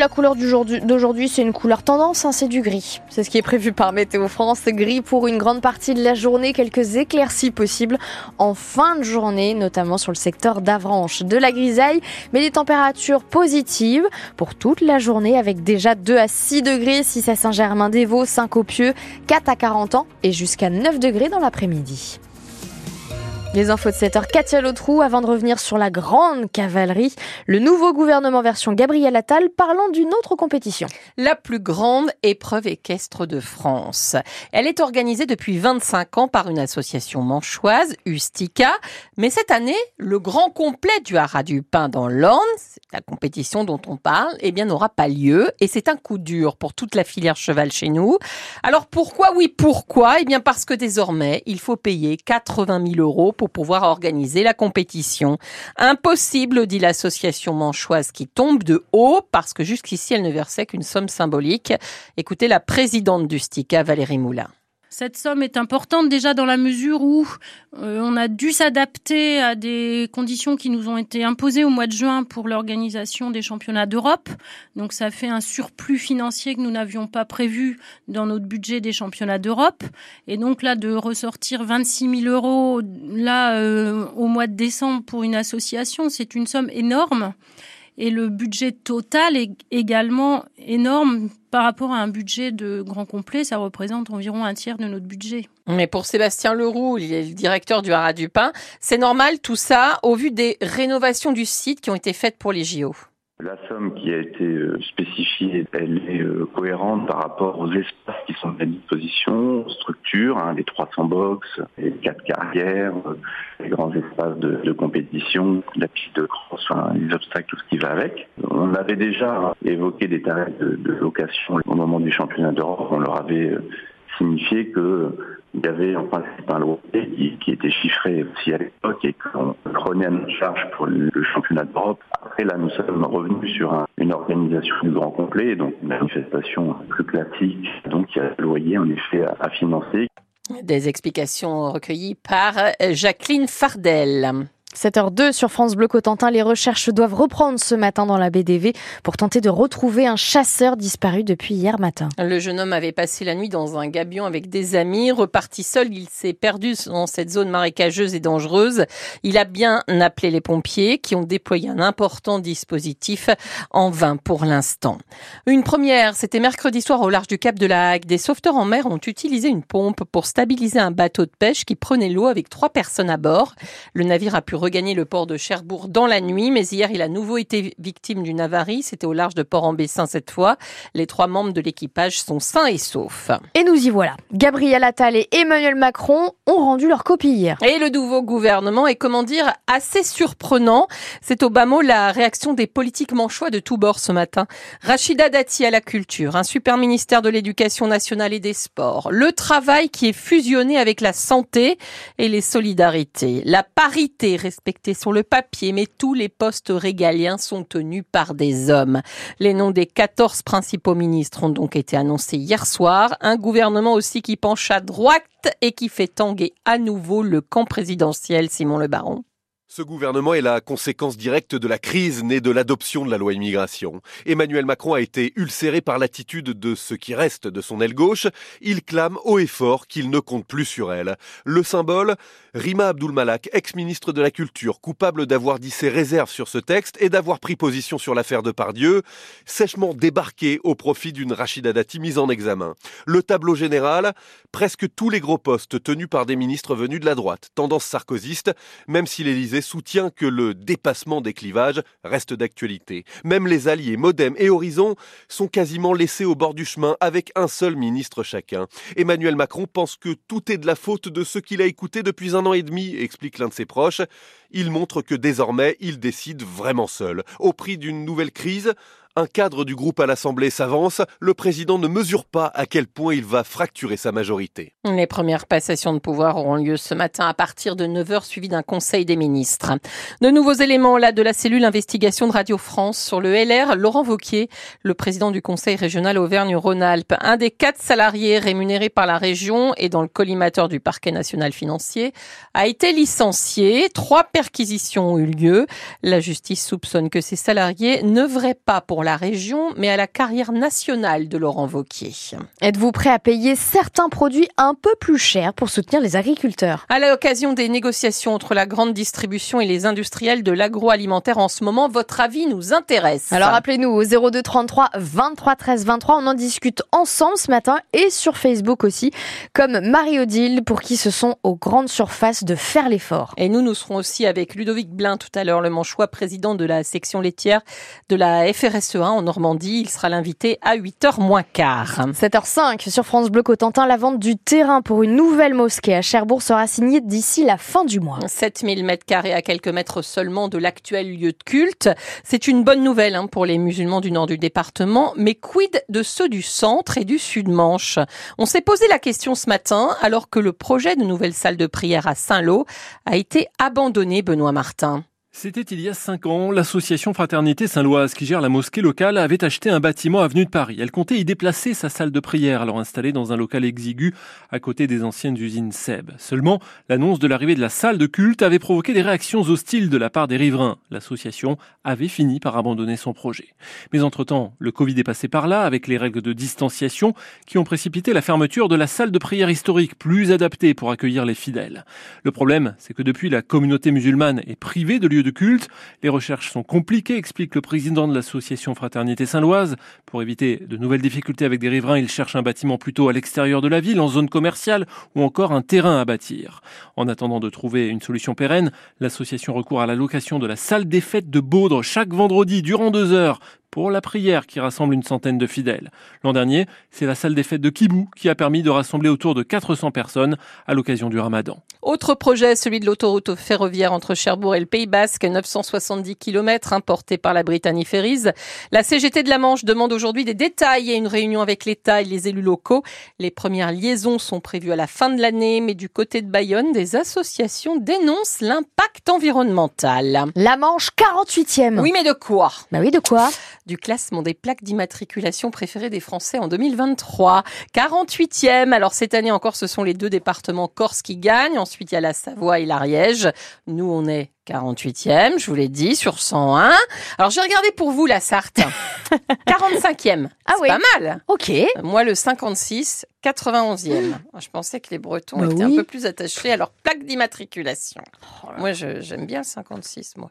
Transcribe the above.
la couleur d'aujourd'hui, c'est une couleur tendance, hein, c'est du gris. C'est ce qui est prévu par Météo France. Gris pour une grande partie de la journée, quelques éclaircies possibles en fin de journée, notamment sur le secteur d'Avranches. De la grisaille, mais des températures positives pour toute la journée avec déjà 2 à 6 degrés, 6 à Saint-Germain-des-Vaux, 5 au Pieux, 4 à 40 ans et jusqu'à 9 degrés dans l'après-midi. Les infos de 7h, Katia Lotrou, avant de revenir sur la grande cavalerie, le nouveau gouvernement version Gabriel Attal, parlant d'une autre compétition. La plus grande épreuve équestre de France. Elle est organisée depuis 25 ans par une association manchoise, Ustica, mais cette année, le grand complet du Haras du Pin dans l'Orne, la compétition dont on parle, eh bien, n'aura pas lieu, et c'est un coup dur pour toute la filière cheval chez nous. Alors pourquoi? Oui, pourquoi? Eh bien, parce que désormais, il faut payer 80 000 euros pour pouvoir organiser la compétition. Impossible, dit l'association manchoise qui tombe de haut parce que jusqu'ici elle ne versait qu'une somme symbolique. Écoutez la présidente du STICA, Valérie Moulin. Cette somme est importante déjà dans la mesure où euh, on a dû s'adapter à des conditions qui nous ont été imposées au mois de juin pour l'organisation des championnats d'Europe. Donc ça fait un surplus financier que nous n'avions pas prévu dans notre budget des championnats d'Europe. Et donc là, de ressortir 26 000 euros là euh, au mois de décembre pour une association, c'est une somme énorme. Et le budget total est également énorme par rapport à un budget de grand complet. Ça représente environ un tiers de notre budget. Mais pour Sébastien Leroux, il est le directeur du Haras du Pin, c'est normal tout ça au vu des rénovations du site qui ont été faites pour les JO. La somme qui a été euh, spécifiée, elle est euh, cohérente par rapport aux espaces qui sont à disposition, structures, hein, les 300 box, les quatre carrières, euh, les grands espaces de, compétition, la piste de cross, les obstacles, tout ce qui va avec. On avait déjà évoqué des tarifs de, de location au moment du championnat d'Europe. On leur avait signifié que il y avait en principe un loyer qui, était chiffré aussi à l'époque et qu'on prenait à notre charge pour le championnat d'Europe. Après, là, nous sommes revenus sur une organisation du grand complet, donc une manifestation plus classique. Donc, il y a un loyer, en effet, à financer. Des explications recueillies par Jacqueline Fardel. 7h02 sur France Bleu Cotentin, les recherches doivent reprendre ce matin dans la BDV pour tenter de retrouver un chasseur disparu depuis hier matin. Le jeune homme avait passé la nuit dans un gabion avec des amis. Reparti seul, il s'est perdu dans cette zone marécageuse et dangereuse. Il a bien appelé les pompiers qui ont déployé un important dispositif en vain pour l'instant. Une première, c'était mercredi soir au large du Cap de la Hague. Des sauveteurs en mer ont utilisé une pompe pour stabiliser un bateau de pêche qui prenait l'eau avec trois personnes à bord. Le navire a pu regagner le port de Cherbourg dans la nuit, mais hier, il a nouveau été victime d'une avarie. C'était au large de Port-en-Bessin cette fois. Les trois membres de l'équipage sont sains et saufs. Et nous y voilà. Gabriel Attal et Emmanuel Macron ont rendu leur copie hier. Et le nouveau gouvernement est, comment dire, assez surprenant. C'est au bas mot la réaction des politiques manchois de tous bords ce matin. Rachida Dati à la culture, un super ministère de l'éducation nationale et des sports, le travail qui est fusionné avec la santé et les solidarités, la parité respectés sur le papier, mais tous les postes régaliens sont tenus par des hommes. Les noms des 14 principaux ministres ont donc été annoncés hier soir. Un gouvernement aussi qui penche à droite et qui fait tanguer à nouveau le camp présidentiel, Simon Le Baron. Ce gouvernement est la conséquence directe de la crise née de l'adoption de la loi immigration. Emmanuel Macron a été ulcéré par l'attitude de ce qui reste de son aile gauche. Il clame haut et fort qu'il ne compte plus sur elle. Le symbole, Rima Abdul-Malak, ex-ministre de la Culture, coupable d'avoir dit ses réserves sur ce texte et d'avoir pris position sur l'affaire de Pardieu, sèchement débarqué au profit d'une Rachida Dati mise en examen. Le tableau général, presque tous les gros postes tenus par des ministres venus de la droite, tendance sarkozyste, même si l'Élysée soutient que le dépassement des clivages reste d'actualité. Même les alliés Modem et Horizon sont quasiment laissés au bord du chemin avec un seul ministre chacun. Emmanuel Macron pense que tout est de la faute de ceux qu'il a écoutés depuis un an et demi, explique l'un de ses proches. Il montre que désormais, il décide vraiment seul. Au prix d'une nouvelle crise, un cadre du groupe à l'Assemblée s'avance, le président ne mesure pas à quel point il va fracturer sa majorité. Les premières passations de pouvoir auront lieu ce matin à partir de 9h, suivi d'un conseil des ministres. De nouveaux éléments là de la cellule investigation de Radio France sur le LR. Laurent Vauquier, le président du conseil régional Auvergne-Rhône-Alpes, un des quatre salariés rémunérés par la région et dans le collimateur du parquet national financier, a été licencié. Trois perquisitions ont eu lieu. La justice soupçonne que ces salariés n'œuvraient pas pour la la région, mais à la carrière nationale de Laurent Vauquier. Êtes-vous prêt à payer certains produits un peu plus chers pour soutenir les agriculteurs? À l'occasion des négociations entre la grande distribution et les industriels de l'agroalimentaire en ce moment, votre avis nous intéresse. Alors appelez-nous au 02 33 23 13 23. On en discute ensemble ce matin et sur Facebook aussi, comme Marie-Odile pour qui ce sont aux grandes surfaces de faire l'effort. Et nous, nous serons aussi avec Ludovic Blin tout à l'heure, le Manchois, président de la section laitière de la FRSE1 en Normandie. Il sera l'invité à 8h moins quart. 7h05 sur France Bleu Cotentin, la vente du terrain pour une nouvelle mosquée à Cherbourg sera signée d'ici la fin du mois. 7000 mètres carrés à quelques mètres seulement de l'actuel lieu de culte. C'est une bonne nouvelle hein, pour les musulmans du nord du département, mais quid de ceux du centre et du sud-Manche On s'est posé la question ce matin alors que le projet de nouvelle salle de prière à Saint-Lô a été abandonné, Benoît Martin. C'était il y a cinq ans, l'association Fraternité Saint-Loise qui gère la mosquée locale avait acheté un bâtiment avenue de Paris. Elle comptait y déplacer sa salle de prière, alors installée dans un local exigu à côté des anciennes usines Seb. Seulement, l'annonce de l'arrivée de la salle de culte avait provoqué des réactions hostiles de la part des riverains. L'association avait fini par abandonner son projet. Mais entre-temps, le Covid est passé par là avec les règles de distanciation qui ont précipité la fermeture de la salle de prière historique plus adaptée pour accueillir les fidèles. Le problème, c'est que depuis la communauté musulmane est privée de de culte. Les recherches sont compliquées, explique le président de l'association Fraternité Saint-Loise. Pour éviter de nouvelles difficultés avec des riverains, il cherche un bâtiment plutôt à l'extérieur de la ville, en zone commerciale, ou encore un terrain à bâtir. En attendant de trouver une solution pérenne, l'association recourt à la location de la salle des fêtes de Baudre chaque vendredi durant deux heures pour la prière qui rassemble une centaine de fidèles. L'an dernier, c'est la salle des fêtes de Kibou qui a permis de rassembler autour de 400 personnes à l'occasion du ramadan. Autre projet, celui de l'autoroute ferroviaire entre Cherbourg et le Pays Basque, 970 km importé par la Brittany Ferries. La CGT de la Manche demande aujourd'hui des détails et une réunion avec l'État et les élus locaux. Les premières liaisons sont prévues à la fin de l'année, mais du côté de Bayonne, des associations dénoncent l'impact environnemental. La Manche 48e. Oui, mais de quoi? Bah oui, de quoi? Du classement des plaques d'immatriculation préférées des Français en 2023. 48e. Alors cette année encore, ce sont les deux départements corse qui gagnent. Ensuite, il y a la Savoie et l'Ariège. Nous, on est 48e, je vous l'ai dit, sur 101. Alors j'ai regardé pour vous la Sarthe. 45e. Ah oui. pas mal. Ok. Moi, le 56, 91e. Je pensais que les Bretons bah étaient un peu plus attachés à leur plaque d'immatriculation. Oh moi, j'aime bien le 56, moi.